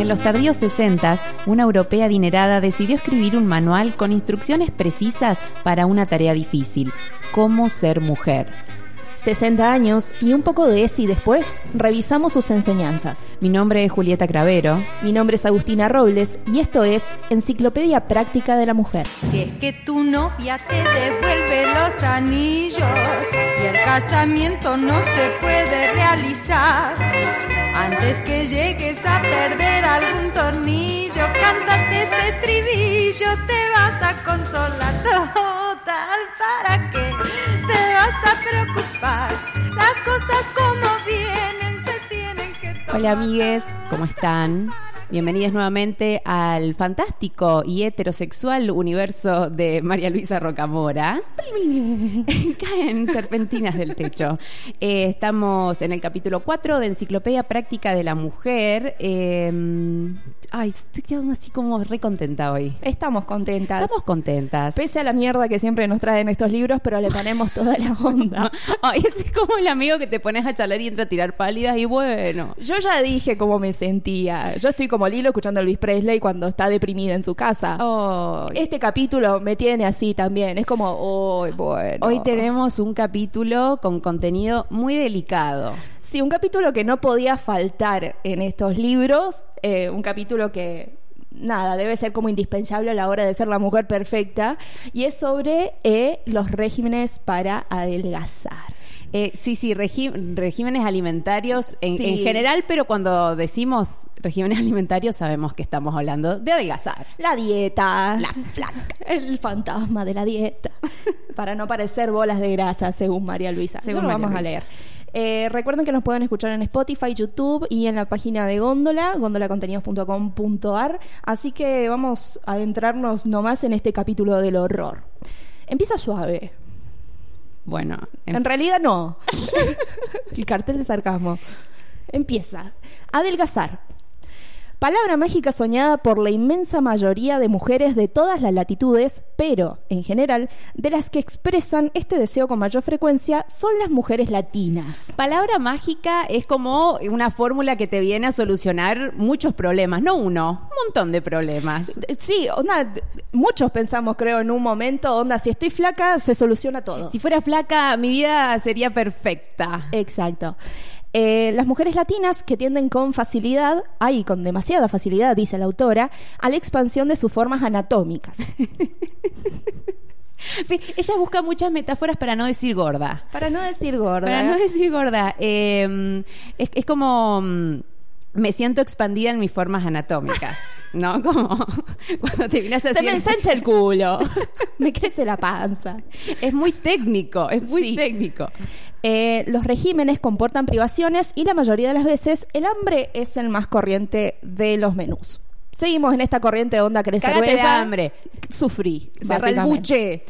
En los tardíos 60, una europea adinerada decidió escribir un manual con instrucciones precisas para una tarea difícil, cómo ser mujer. 60 años y un poco de ese y después, revisamos sus enseñanzas. Mi nombre es Julieta Cravero. Mi nombre es Agustina Robles y esto es Enciclopedia Práctica de la Mujer. Si es que tu novia te devuelve los anillos y el casamiento no se puede realizar, antes que llegues a perder algún tornillo, cántate este trivillo, te vas a consolar total para qué te vas a preocupar. Las cosas como vienen se tienen que tomar. Hola amigues, ¿cómo están? Bienvenidos nuevamente al fantástico y heterosexual universo de María Luisa Rocamora. Caen serpentinas del techo. Eh, estamos en el capítulo 4 de Enciclopedia Práctica de la Mujer. Eh, ay, estoy quedando así como re contenta hoy. Estamos contentas. Estamos contentas. Pese a la mierda que siempre nos traen estos libros, pero le ponemos toda la onda. Ay, ese es como el amigo que te pones a charlar y entra a tirar pálidas y bueno. Yo ya dije cómo me sentía. Yo estoy como Lilo escuchando a Elvis Presley cuando está deprimida en su casa. Ay. Este capítulo me tiene así también. Es como, oh, bueno. Hoy tenemos un capítulo con contenido muy delicado. Sí, un capítulo que no podía faltar en estos libros. eh, un capítulo que, nada, debe ser como indispensable a la hora de ser la mujer perfecta. Y es sobre eh, los regímenes para adelgazar. Eh, sí, sí, regímenes alimentarios en, Sí. en general, pero cuando decimos regímenes alimentarios sabemos que estamos hablando de adelgazar. La dieta. La flaca. El fantasma de la dieta. Para no parecer bolas de grasa, según María Luisa. Según Según lo María vamos a leer. Eh, recuerden que nos pueden escuchar en Spotify, YouTube y en la página de Góndola, gondolacontenidos.com.ar. Así que vamos a adentrarnos nomás en este capítulo del horror. Empieza suave. Bueno, en- En realidad no. El cartel de sarcasmo. Empieza. Adelgazar. Palabra mágica soñada por la inmensa mayoría de mujeres de todas las latitudes, pero, en general, de las que expresan este deseo con mayor frecuencia son las mujeres latinas. palabra mágica es como una fórmula que te viene a solucionar muchos problemas, no uno, un montón de problemas. Sí, onda, muchos pensamos, creo, en un momento, onda, si estoy flaca, se soluciona todo. Si fuera flaca, mi vida sería perfecta. Exacto. Eh, las mujeres latinas que tienden con facilidad, ay, con demasiada facilidad, dice la autora, a la expansión de sus formas anatómicas. Ella busca muchas metáforas para no decir gorda. Para no decir gorda. Para no decir gorda, eh, es, es como mm, me siento expandida en mis formas anatómicas, ¿no? Como cuando te vienes así. Se me ensancha el culo. me crece la panza. Es muy técnico, es muy Sí. técnico. Eh, los regímenes comportan privaciones y la mayoría de las veces el hambre es el más corriente de los menús. Seguimos en esta corriente de onda crecer Cágate de hambre. Sufrí. Cerra el buche.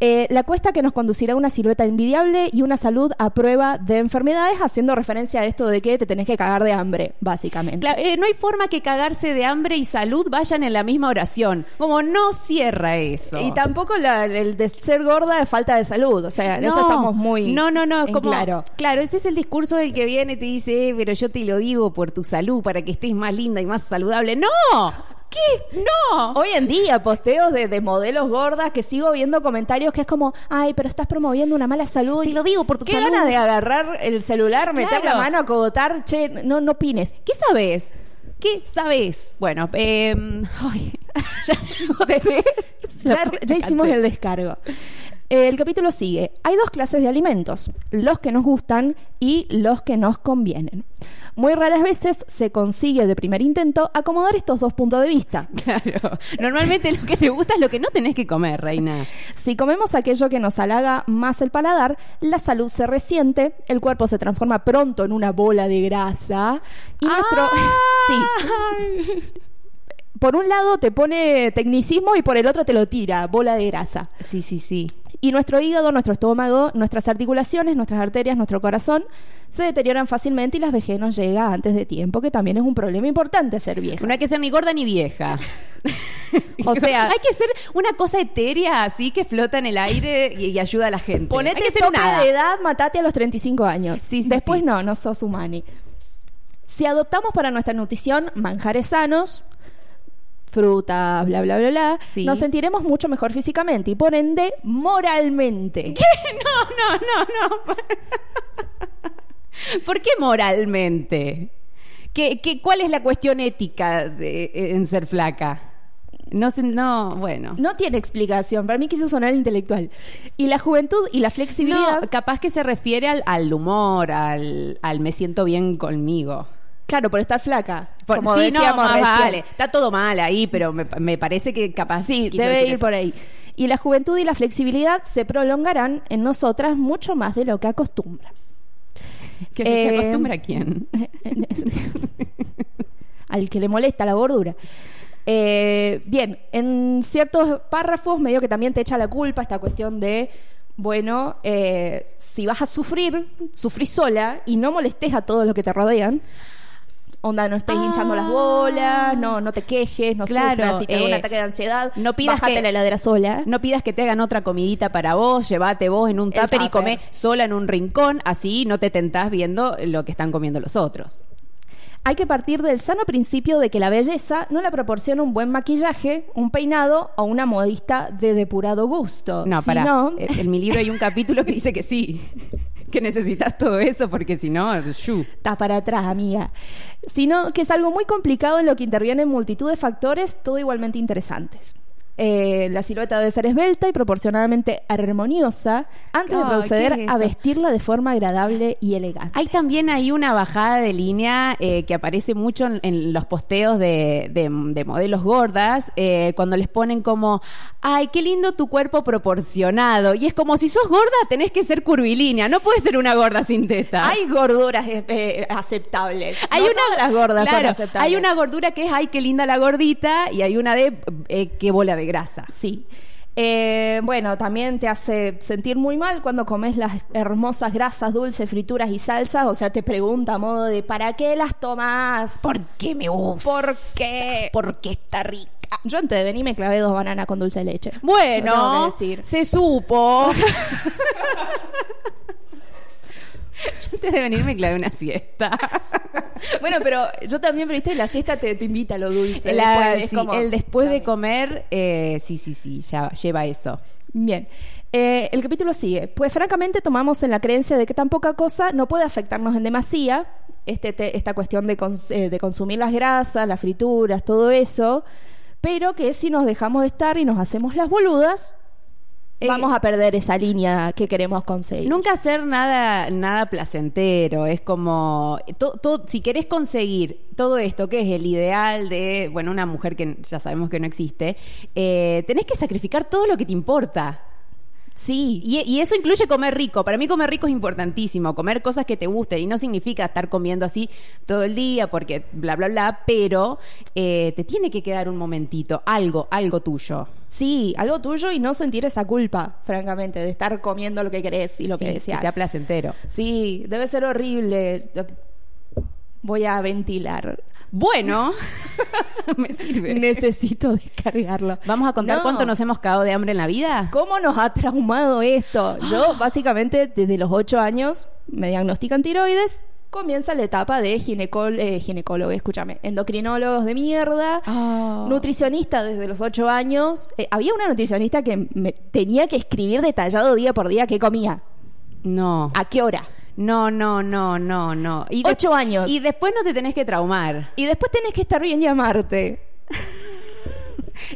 Eh, la cuesta que nos conducirá a una silueta envidiable y una salud a prueba de enfermedades, haciendo referencia a esto de que te tenés que cagar de hambre, básicamente. Eh, no hay forma que cagarse de hambre y salud vayan en la misma oración. Como no cierra eso. Y tampoco la- el de ser gorda es falta de salud. O sea, en eso No, estamos muy. No, no, no. Es como, claro. Claro, ese es el discurso del que viene y te dice, "Eh, pero yo te lo digo por tu salud, para que estés más linda y más saludable. ¡No! ¿Qué? ¡No! Hoy en día, posteos de, de modelos gordas que sigo viendo comentarios que es como, ay, pero estás promoviendo una mala salud. Te lo digo por tu Qué salud. ganas de agarrar el celular, meter la mano, acogotar, che, no, no opines. ¿Qué sabes? ¿Qué sabes? Bueno, eh, ay, ya, Ya, ya hicimos el descargo. El capítulo sigue. Hay dos clases de alimentos, los que nos gustan y los que nos convienen. Muy raras veces se consigue de primer intento acomodar estos dos puntos de vista. Claro. Normalmente lo que te gusta es lo que no tenés que comer, reina. Si comemos aquello que nos halaga más el paladar, la salud se resiente, el cuerpo se transforma pronto en una bola de grasa y nuestro... Sí, por un lado te pone tecnicismo y por el otro te lo tira, bola de grasa. Sí, sí, sí. Y nuestro hígado, nuestro estómago, nuestras articulaciones, nuestras arterias, nuestro corazón se deterioran fácilmente y la vejez nos llega antes de tiempo, que también es un problema importante ser vieja. No hay que ser ni gorda ni vieja. O sea- hay que ser una cosa etérea así que flota en el aire y, y ayuda a la gente. Ponete que ser tope nada. de edad, matate a los 35 años. Sí, sí, Después sí. no, no sos humani. Si adoptamos para nuestra nutrición manjares sanos, frutas, bla, bla, bla, bla, Sí. nos sentiremos mucho mejor físicamente y por ende moralmente. No, no, no, no. ¿Por qué moralmente? ¿Qué, qué, cuál es la cuestión ética de, en ser flaca? No no, bueno. No tiene explicación. Para mí quise sonar intelectual. Y la juventud y la flexibilidad. No, capaz que se refiere al, al humor, al, al me siento bien conmigo. Claro, por estar flaca. Por- como sí, decíamos recién. vale. Está todo mal ahí, pero me, me parece que capaz. Sí, debe ir eso. por ahí. Y la juventud y la flexibilidad se prolongarán en nosotras mucho más de lo que acostumbra. ¿Que Eh, acostumbra a quién? Al que le molesta la gordura. Eh, bien, en ciertos párrafos medio que también te echa la culpa esta cuestión de, bueno, eh, si vas a sufrir, sufrí sola y no molestes a todos los que te rodean. Onda, no estés Ah. hinchando las bolas, no, no te quejes, no Claro, sufras, si te da un eh, ataque de ansiedad, no pidas bájate que- la heladera sola. No pidas que te hagan otra comidita para vos, llévate vos en un tupper y come sola en un rincón, así no te tentás viendo lo que están comiendo los otros. Hay que partir del sano principio de que la belleza no la proporciona un buen maquillaje, un peinado o una modista de depurado gusto. No, para. Sino- en mi libro hay un capítulo que dice que sí, que necesitas todo eso porque si no, shu. Está para atrás, amiga. Sino que es algo muy complicado en lo que intervienen multitud de factores, todo igualmente interesantes. Eh, la silueta debe ser esbelta y proporcionadamente armoniosa antes de proceder ¿qué es a vestirla de forma agradable y elegante. Hay también ahí una bajada de línea eh, que aparece mucho en, en los posteos de, de- de modelos gordas, eh, cuando les ponen como, ay, qué lindo tu cuerpo proporcionado. Y es como, si sos gorda, tenés que ser curvilínea, no puedes ser una gorda sin teta. Hay gorduras aceptables. Hay No una, todas las gordas son claro, aceptables. Hay una gordura que es, ay, qué linda la gordita, y hay una de, qué bola de grasa. Sí. Eh, bueno, también te hace sentir muy mal cuando comes las hermosas grasas, dulces, frituras y salsas. O sea, te pregunta a modo de ¿para qué las tomas? qué me gusta? ¿Por qué? Porque está rica. Yo antes de venir me clavé dos bananas con dulce de leche. Bueno, decir. se supo. Yo antes de venir me clavé una siesta. Bueno, pero yo también, pero viste, la siesta te, te invita a lo dulce. La- después, es sí, como- el después de comer, eh, sí, sí, sí, ya lleva eso. Bien. Eh, el capítulo sigue. Pues francamente tomamos en la creencia de que tan poca cosa no puede afectarnos en demasía. Este, te- esta cuestión de, cons- eh, de consumir las grasas, las frituras, todo eso. Pero que si nos dejamos de estar y nos hacemos las boludas, vamos a perder esa línea que queremos conseguir. Nunca hacer nada, nada placentero. Es como, to- to- si querés conseguir todo esto, que es el ideal de, bueno, una mujer que ya sabemos que no existe, eh, tenés que sacrificar todo lo que te importa. Sí. Y, y eso incluye comer rico. Para mí comer rico es importantísimo. Comer cosas que te gusten. Y no significa estar comiendo así todo el día porque bla, bla, bla. Pero eh, te tiene que quedar un momentito. Algo, algo tuyo. Sí, algo tuyo y no sentir esa culpa, francamente, de estar comiendo lo que querés y lo que deseas. sea placentero. Sí, debe ser horrible. Voy a ventilar. Bueno, me sirve. Necesito descargarlo. ¿Vamos a contar No. cuánto nos hemos cagado de hambre en la vida? ¿Cómo nos ha traumado esto? Yo, básicamente, desde los 8 años me diagnostican tiroides. Comienza la etapa de ginecol eh, ginecólogo, escúchame, endocrinólogos de mierda, Oh. nutricionista desde los 8 años. Eh, había una nutricionista que me tenía que escribir detallado día por día qué comía, No. a qué hora. No, no, no, no, no. Y de- Ocho años. Y después no te tenés que traumar. Y después tenés que estar bien llamarte.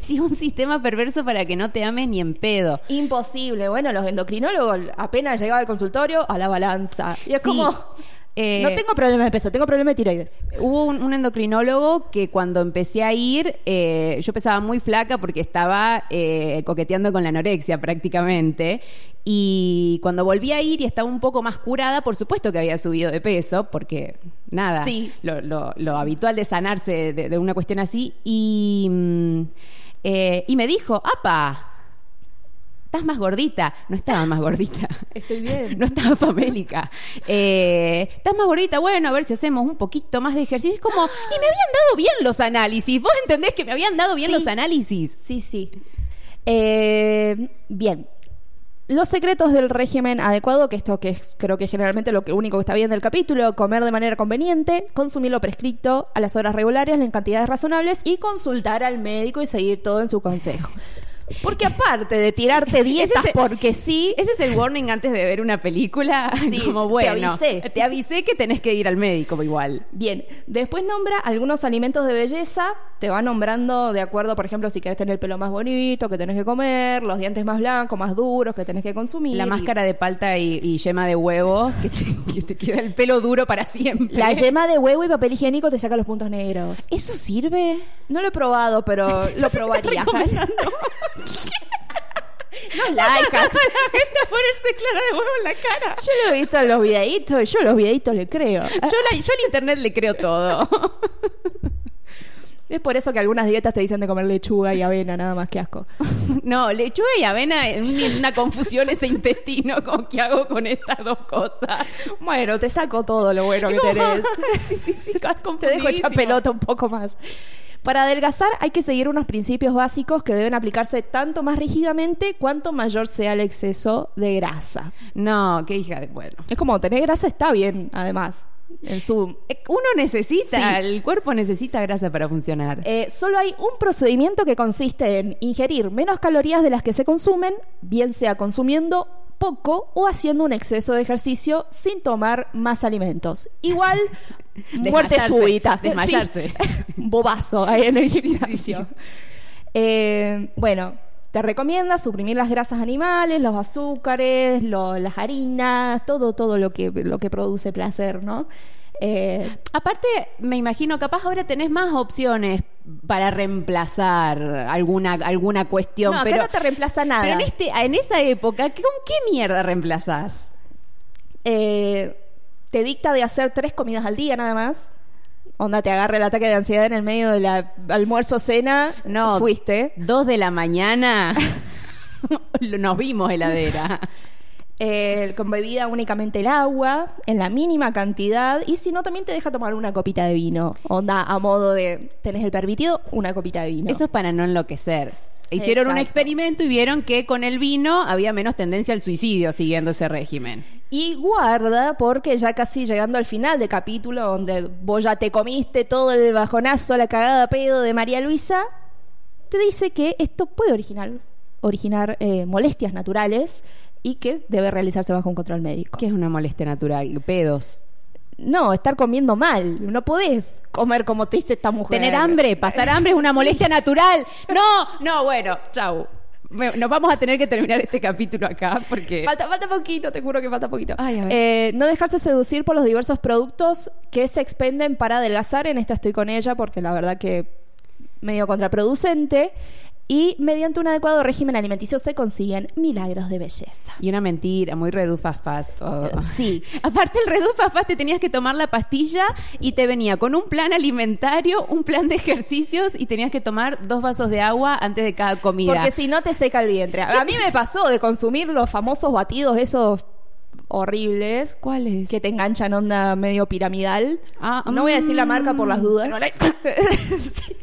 Si es un sistema perverso para que no te ames ni en pedo. Imposible. Bueno, los endocrinólogos apenas llegaba al consultorio a la balanza. Y es Sí. como, Eh, no tengo problema de peso, tengo problema de tiroides. Hubo un, un endocrinólogo que cuando empecé a ir, eh, yo pesaba muy flaca porque estaba eh, coqueteando con la anorexia prácticamente. Y cuando volví a ir y estaba un poco más curada, por supuesto que había subido de peso, porque nada, Sí. lo, lo- lo habitual de sanarse de, de una cuestión así. Y, mm, eh, y me dijo, ¡apa! Estás más gordita. No estaba más gordita. Estoy bien. No estaba famélica. Eh, estás más gordita, bueno, a ver si hacemos un poquito más de ejercicio. Es como, y me habían dado bien los análisis. ¿Vos entendés que me habían dado bien Sí. los análisis? Sí, sí. Eh, bien. Los secretos del régimen adecuado, que esto que es creo que generalmente lo que único que está bien del capítulo, comer de manera conveniente, consumir lo prescrito a las horas regulares, en cantidades razonables y consultar al médico y seguir todo en su consejo. Porque aparte de tirarte dietas es- porque sí, Ese es el warning antes de ver una película. Sí, como te bueno, avisé. te avisé que tenés que ir al médico igual. Bien, después nombra algunos alimentos de belleza, te va nombrando de acuerdo, por ejemplo, si querés tener el pelo más bonito, que tenés que comer, los dientes más blancos, más duros, que tenés que consumir. La máscara de palta y, y yema de huevo, que te, que te queda el pelo duro para siempre. La yema de huevo y papel higiénico te saca los puntos negros. ¿Eso sirve? No lo he probado, pero lo probaría. no laica. la gente a ponerse clara de huevo en la cara. Yo lo he visto en los videitos y yo a los videitos le creo. Yo, la- yo al internet le creo todo. Es por eso que algunas dietas te dicen de comer lechuga y avena, nada más que asco. No, lechuga y avena es un- una confusión ese intestino. como ¿Qué hago con estas dos cosas? Bueno, te saco todo lo bueno que tenés. Sí, sí, sí, estás Te dejo confundidísimo. pelota un poco más. Para adelgazar hay que seguir unos principios básicos que deben aplicarse tanto más rígidamente cuanto mayor sea el exceso de grasa. No, qué hija de... Bueno. Es como tener grasa está bien, además. En su Eh, Uno necesita, Sí. el cuerpo necesita grasa para funcionar. Eh, solo hay un procedimiento que consiste en ingerir menos calorías de las que se consumen, bien sea consumiendo poco o haciendo un exceso de ejercicio sin tomar más alimentos. Igual, muerte súbita. desmayarse. Sí. Bobazo ahí en el sí, sí. Eh, bueno, te recomienda suprimir las grasas animales, los azúcares, lo- las harinas, todo, todo lo que, lo que produce placer, ¿no? Eh, Aparte, me imagino, capaz ahora tenés más opciones para reemplazar alguna, alguna cuestión. no, acá pero, no te reemplaza nada. pero en, este, en esa época, ¿con qué mierda reemplazás? eh, te dicta de hacer tres comidas al día nada más. Onda, te agarra el ataque de ansiedad en el medio del almuerzo cena. No, fuiste. Dos de la mañana. Nos vimos heladera. Eh, con bebida únicamente el agua, en la mínima cantidad. Y si no, también te deja tomar una copita de vino. Onda, a modo de, tenés el permitido, una copita de vino. Eso es para no enloquecer. Hicieron un experimento y vieron que con el vino había menos tendencia al suicidio siguiendo ese régimen. Y guarda, porque ya casi llegando al final del capítulo, donde vos ya te comiste todo el bajonazo, la cagada pedo de María Luisa, te dice que esto puede originar, originar eh, molestias naturales y que debe realizarse bajo un control médico. ¿Qué es una molestia natural? Pedos. No, estar comiendo mal. No podés comer como te dice esta mujer. Tener hambre, pasar hambre es una molestia natural. No, no, bueno, chau. Me- Nos vamos a tener que terminar este capítulo acá porque... Falta, falta poquito, te juro que falta poquito. Ay, a ver. Eh, no dejarse seducir por los diversos productos que se expenden para adelgazar. En esta estoy con ella porque la verdad que medio contraproducente. Y mediante un adecuado régimen alimenticio se consiguen milagros de belleza. Y una mentira, muy redufas fast todo. Sí. Aparte el redufas fast te tenías que tomar la pastilla y te venía con un plan alimentario, un plan de ejercicios y tenías que tomar dos vasos de agua antes de cada comida. Porque si no te seca el vientre. A mí me pasó de consumir los famosos batidos esos horribles ¿Cuál es? que te enganchan onda medio piramidal. Ah, no voy a decir la marca por las dudas. Sí.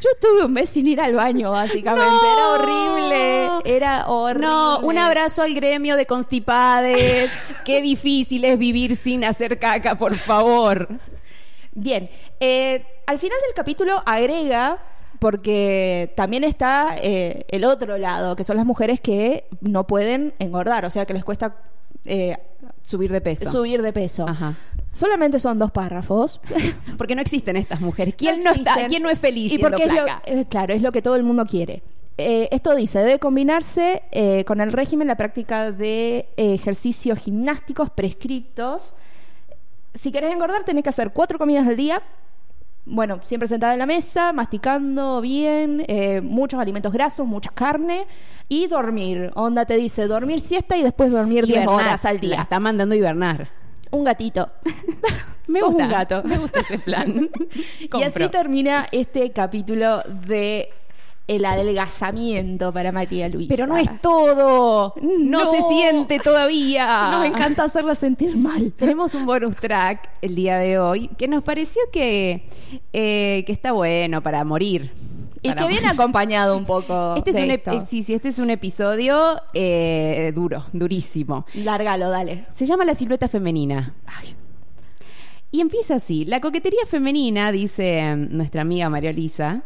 Yo estuve un mes sin ir al baño, básicamente. No. Era horrible. Era horrible. No, un abrazo al gremio de constipades. Qué difícil es vivir sin hacer caca, por favor. Bien. eh, al final del capítulo agrega, porque también está eh, el otro lado, que son las mujeres que no pueden engordar, o sea, que les cuesta eh, Subir de peso. subir de peso. Ajá. Solamente son dos párrafos. Porque no existen estas mujeres. ¿Quién no, está, quién no es feliz Y siendo porque es lo- eh, claro, es lo que todo el mundo quiere. Eh, esto dice, debe combinarse eh, con el régimen la práctica de ejercicios gimnásticos prescriptos. Si querés engordar, tenés que hacer cuatro comidas al día. Bueno, siempre sentada en la mesa, masticando bien, eh, muchos alimentos grasos, mucha carne y dormir. Onda te dice dormir siesta y después dormir 10 Hibernar. horas al La día. está mandando hibernar. Un gatito. Me Sos gusta. un gato. Me gusta ese plan. Y así termina este capítulo de el adelgazamiento para María Luisa. Pero no es todo. No, No. se siente todavía. Nos encanta hacerla sentir mal. Tenemos un bonus track el día de hoy que nos pareció que, eh, que está bueno para morir. Y Para que viene acompañado un poco Este es un, esto. eh, sí, sí, este es un episodio eh, duro, durísimo. Lárgalo, dale. Se llama La silueta femenina. Y empieza así. La coquetería femenina, dice mm, nuestra amiga María Lisa,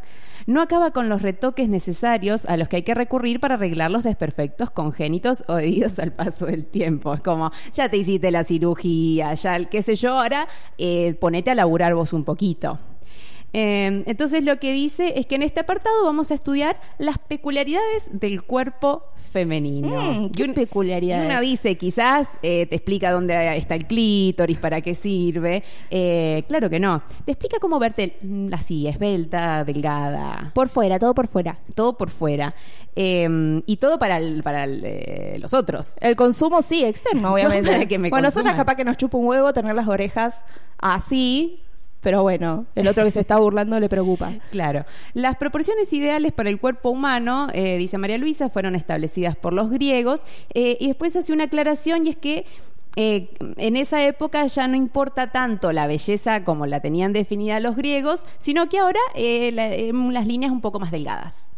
no acaba con los retoques necesarios a los que hay que recurrir para arreglar los desperfectos congénitos o debidos al paso del tiempo. Es como, ya te hiciste la cirugía, ya el qué sé yo, ahora eh, ponete a laburar vos un poquito. Eh, entonces lo que dice es que en este apartado vamos a estudiar las peculiaridades del cuerpo femenino. Mm, ¿qué Y un- peculiaridades? y una dice, quizás eh, te explica dónde está el clítoris, para qué sirve. Eh, claro que no. Te explica cómo verte así, esbelta, delgada, Por fuera, todo por fuera. todo por fuera. Eh, y todo para, el- para el, eh, los otros. El consumo sí, externo, obviamente. para que me bueno, nosotras consuman. capaz que nos chupa un huevo tener las orejas así, pero bueno, el otro que se está burlando le preocupa. Claro. Las proporciones ideales para el cuerpo humano, eh, dice María Luisa, fueron establecidas por los griegos. eh, y después hace una aclaración y es que eh, en esa época ya no importa tanto la belleza como la tenían definida los griegos, sino que ahora eh, la- eh, las líneas un poco más delgadas.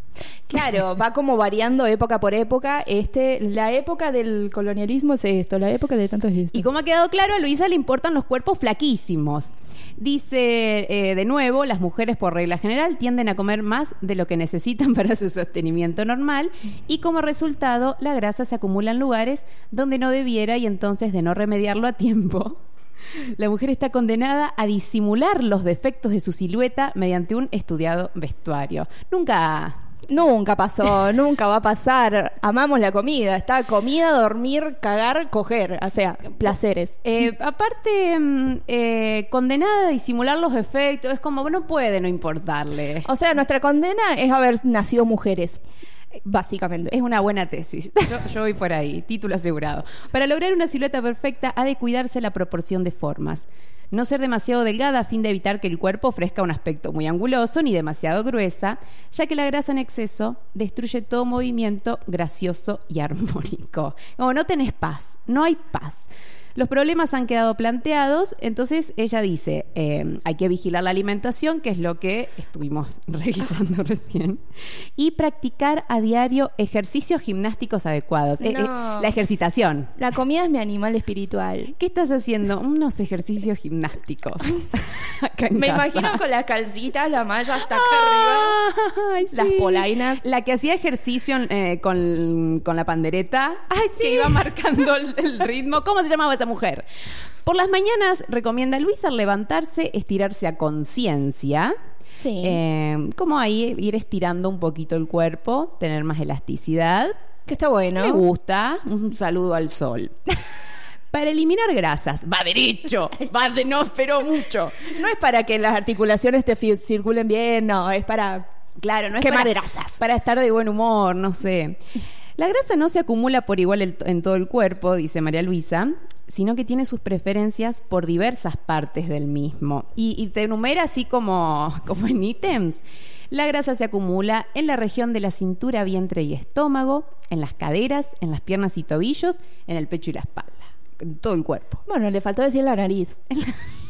Claro, va como variando época por época. Este, la época del colonialismo es esto, la época de tanto es. Y como ha quedado claro, a Luisa le importan los cuerpos flaquísimos. Dice eh, de nuevo, las mujeres por regla general tienden a comer más de lo que necesitan para su sostenimiento normal y como resultado la grasa se acumula en lugares donde no debiera y entonces de no remediarlo a tiempo. La mujer está condenada a disimular los defectos de su silueta mediante un estudiado vestuario. Nunca Nunca pasó, nunca va a pasar. Amamos la comida. Está comida, dormir, cagar, coger. O sea, placeres. Eh, aparte, mm, eh, condenada a disimular los efectos, es como, no puede no importarle. O sea, nuestra condena es haber nacido mujeres. Básicamente. Es una buena tesis. Yo, yo voy por ahí, título asegurado. Para lograr una silueta perfecta ha de cuidarse la proporción de formas. No ser demasiado delgada a fin de evitar que el cuerpo ofrezca un aspecto muy anguloso ni demasiado gruesa, ya que la grasa en exceso destruye todo movimiento gracioso y armónico. Como no tenés paz, no hay paz. Los problemas han quedado planteados, entonces ella dice, eh, hay que vigilar la alimentación, que es lo que estuvimos revisando recién, y practicar a diario ejercicios gimnásticos adecuados. Eh, eh, la ejercitación. La comida es mi animal espiritual. ¿Qué estás haciendo? Unos ejercicios gimnásticos. Me casa. imagino con las calcitas, la malla hasta acá arriba. Ay, Las sí. polainas. La que hacía ejercicio eh, con, con la pandereta, que iba marcando el, el ritmo. ¿Cómo se llamaba esa mujer? Por las mañanas recomienda a Luisa levantarse, estirarse a conciencia. Sí. Eh, como ahí ir estirando un poquito el cuerpo, tener más elasticidad. Que está bueno. Me gusta. Un saludo al sol. Para eliminar grasas, va derecho, va de no, pero mucho. No es para que las articulaciones te circulen bien, no, es para Claro, no es Quemar para, grasas. para estar de buen humor, no sé. La grasa no se acumula por igual en todo el cuerpo, dice María Luisa, sino que tiene sus preferencias por diversas partes del mismo. Y, y te enumera así como, como en ítems. La grasa se acumula en la región de la cintura, vientre y estómago, en las caderas, en las piernas y tobillos, en el pecho y la espalda, en todo el cuerpo. Bueno, le faltó decir la nariz.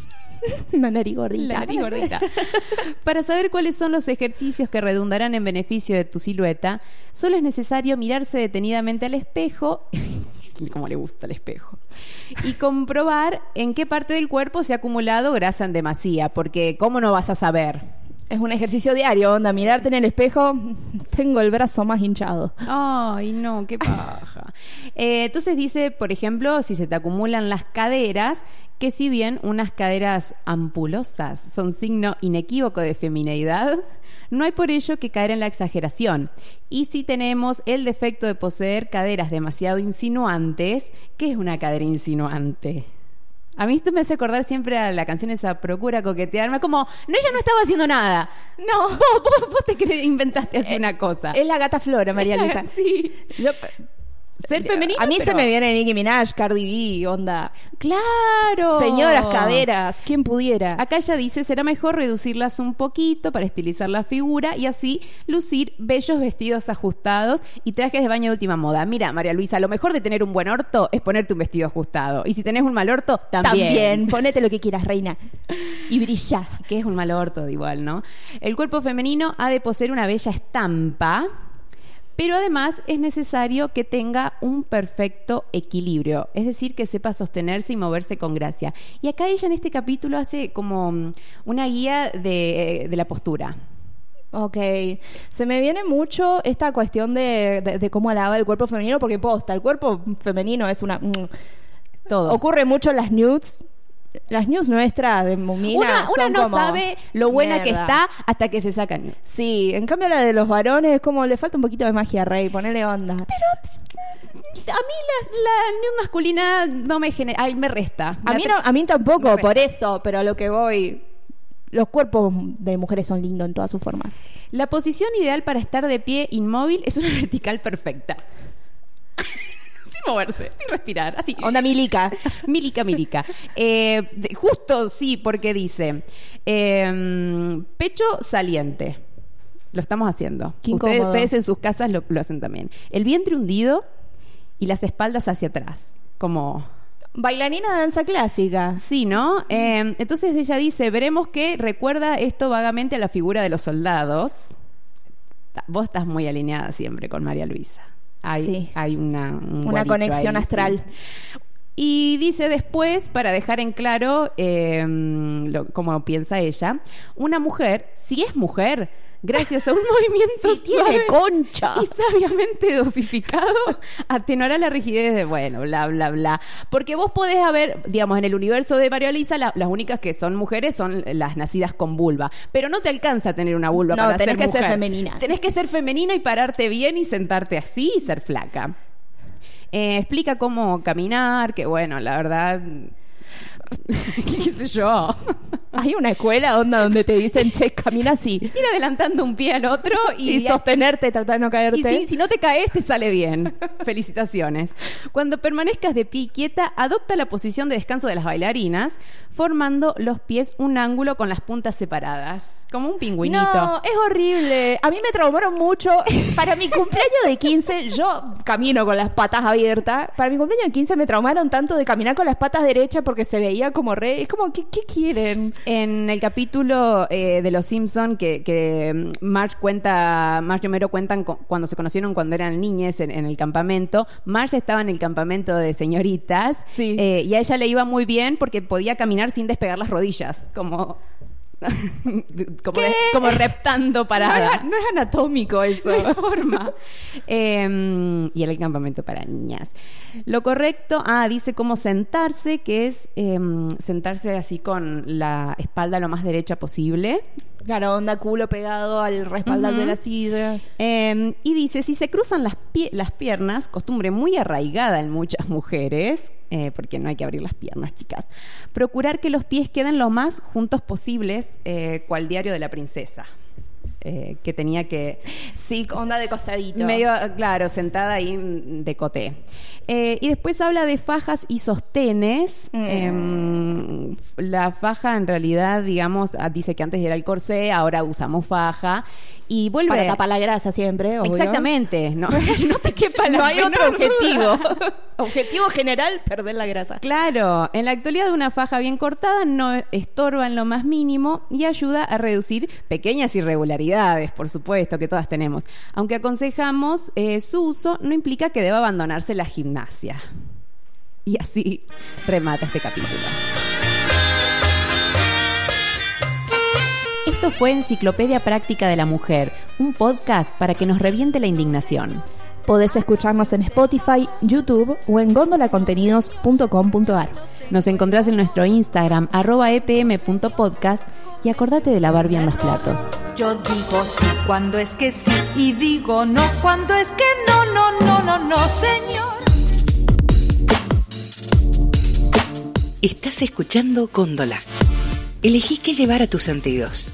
Una nariz gordita. La nariz gordita. Para saber cuáles son los ejercicios que redundarán en beneficio de tu silueta, solo es necesario mirarse detenidamente al espejo, como le gusta el espejo, y comprobar en qué parte del cuerpo se ha acumulado grasa en demasía, porque ¿cómo no vas a saber? Es un ejercicio diario, onda, mirarte en el espejo, tengo el brazo más hinchado. Ay, no, qué paja. Eh, entonces dice, por ejemplo, si se te acumulan las caderas, que si bien unas caderas ampulosas son signo inequívoco de femineidad, no hay por ello que caer en la exageración. Y si tenemos el defecto de poseer caderas demasiado insinuantes, ¿qué es una cadera insinuante? A mí esto me hace acordar siempre a la canción esa Procura coquetearme, como, no, ella no estaba haciendo nada. No, vos, vos, vos te inventaste así una cosa. Es la gata Flora, María Luisa. Sí. Yo- ser femenino. A mí se me viene Nicki Minaj, Cardi B, onda. Claro. Señoras caderas, ¿quién pudiera? Acá ella dice, será mejor reducirlas un poquito para estilizar la figura y así lucir bellos vestidos ajustados y trajes de baño de última moda. Mira, María Luisa, lo mejor de tener un buen orto es ponerte un vestido ajustado. Y si tenés un mal orto, también. También, ponete lo que quieras, reina. Y brilla. Que es un mal orto, igual, ¿no? El cuerpo femenino ha de poseer una bella estampa, pero además es necesario que tenga un perfecto equilibrio, es decir, que sepa sostenerse y moverse con gracia. Y acá ella en este capítulo hace como mm, una guía de, de la postura. Ok, se me viene mucho esta cuestión de, de- de cómo alaba el cuerpo femenino, porque posta, el cuerpo femenino es una... mm, Todos. Ocurre mucho en las nudes. Las news nuestras de Mumina Una, no como, sabe lo buena que está hasta que se sacan. Sí, en cambio la de los varones es como le falta un poquito de magia, Rey, ponele onda. A mí la, la nude masculina no me genera, ay, me resta. A mí, no, a mí tampoco, por eso, pero a lo que voy, los cuerpos de mujeres son lindos en todas sus formas. La posición ideal para estar de pie inmóvil es una vertical perfecta. Moverse, sin respirar, así. Onda milica. Milica, milica. Eh, de- justo sí, porque dice eh, pecho saliente. Lo estamos haciendo. Ustedes, en sus casas lo, lo hacen también. El vientre hundido y las espaldas hacia atrás. Como Bailarina de danza clásica. Sí, ¿no? Eh, entonces ella dice, veremos que recuerda esto vagamente a la figura de los soldados. Vos estás muy alineada siempre con María Luisa. Hay, Sí. hay una, un Una conexión ahí, astral. sí. Y dice después, para dejar en claro eh, lo- cómo piensa ella, una mujer, si es mujer, gracias a un movimiento Sí, tiene suave concha. y sabiamente dosificado, atenuará la rigidez de, bueno, bla, bla, bla. Porque vos podés haber, digamos, en el universo de María Luisa, la- las únicas que son mujeres son las nacidas con vulva. Pero no te alcanza a tener una vulva No, para tenés ser que ser femenina. Tenés que ser femenina y pararte bien y sentarte así y ser flaca. Eh, explica cómo caminar, que bueno, la verdad... ¿Qué sé yo? Hay una escuela onda donde te dicen, che, camina así. Ir adelantando un pie al otro y, Y, sostenerte, tratar de no caerte. Y si, si no te caes, te sale bien. Felicitaciones. Cuando permanezcas de pie quieta, adopta la posición de descanso de las bailarinas, formando los pies un ángulo con las puntas separadas, como un pingüinito. No, es horrible. A mí me traumaron mucho. Para mi cumpleaños de 15, yo camino con las patas abiertas. Para mi cumpleaños de 15 me traumaron tanto de caminar con las patas derechas porque se veía como re. Es como, ¿qué, qué quieren? En el capítulo eh, de Los Simpson que, que mm, Marge cuenta, Marge y Homero cuentan cu- cuando se conocieron cuando eran niñes en, en el campamento. Marge estaba en el campamento de señoritas Sí. eh, y a ella le iba muy bien porque podía caminar sin despegar las rodillas, como como, reptando No parada. es, no es anatómico eso. No hay forma. Eh, y el campamento para niñas. Lo correcto, ah, dice cómo sentarse, que es eh, sentarse así con la espalda lo más derecha posible. Claro, onda culo pegado al respaldar de la silla. Eh, y dice, si se cruzan las, pie- las piernas, costumbre muy arraigada en muchas mujeres, eh, porque no hay que abrir las piernas, chicas, procurar que los pies queden lo más juntos posibles, eh, cual diario de la princesa, eh, que tenía que Sí, onda de costadito. Medio, claro, sentada ahí mm, de coté. Eh, y después habla de fajas y sostenes. Mm. Em, la faja, en realidad, digamos, ah, dice que antes era el corsé, ahora usamos faja. Y vuelve. Para tapar la grasa siempre, obvio. Exactamente. No, no te quepa la No hay otro objetivo. objetivo general, perder la grasa. Claro, en la actualidad una faja bien cortada no estorba en lo más mínimo y ayuda a reducir pequeñas irregularidades, por supuesto, que todas tenemos. Aunque aconsejamos eh, su uso, no implica que deba abandonarse la gimnasia. Y así remata este capítulo. Esto fue Enciclopedia Práctica de la Mujer, un podcast para que nos reviente la indignación. Podés escucharnos en Spotify, YouTube o en gondolacontenidos.com.ar. Nos encontrás en nuestro Instagram, arroba epm.podcast y acordate de lavar bien los platos. Yo digo sí cuando es que sí y digo no cuando es que no, no, no, no, no, señor. Estás escuchando Góndola. Elegí qué llevar a tus sentidos.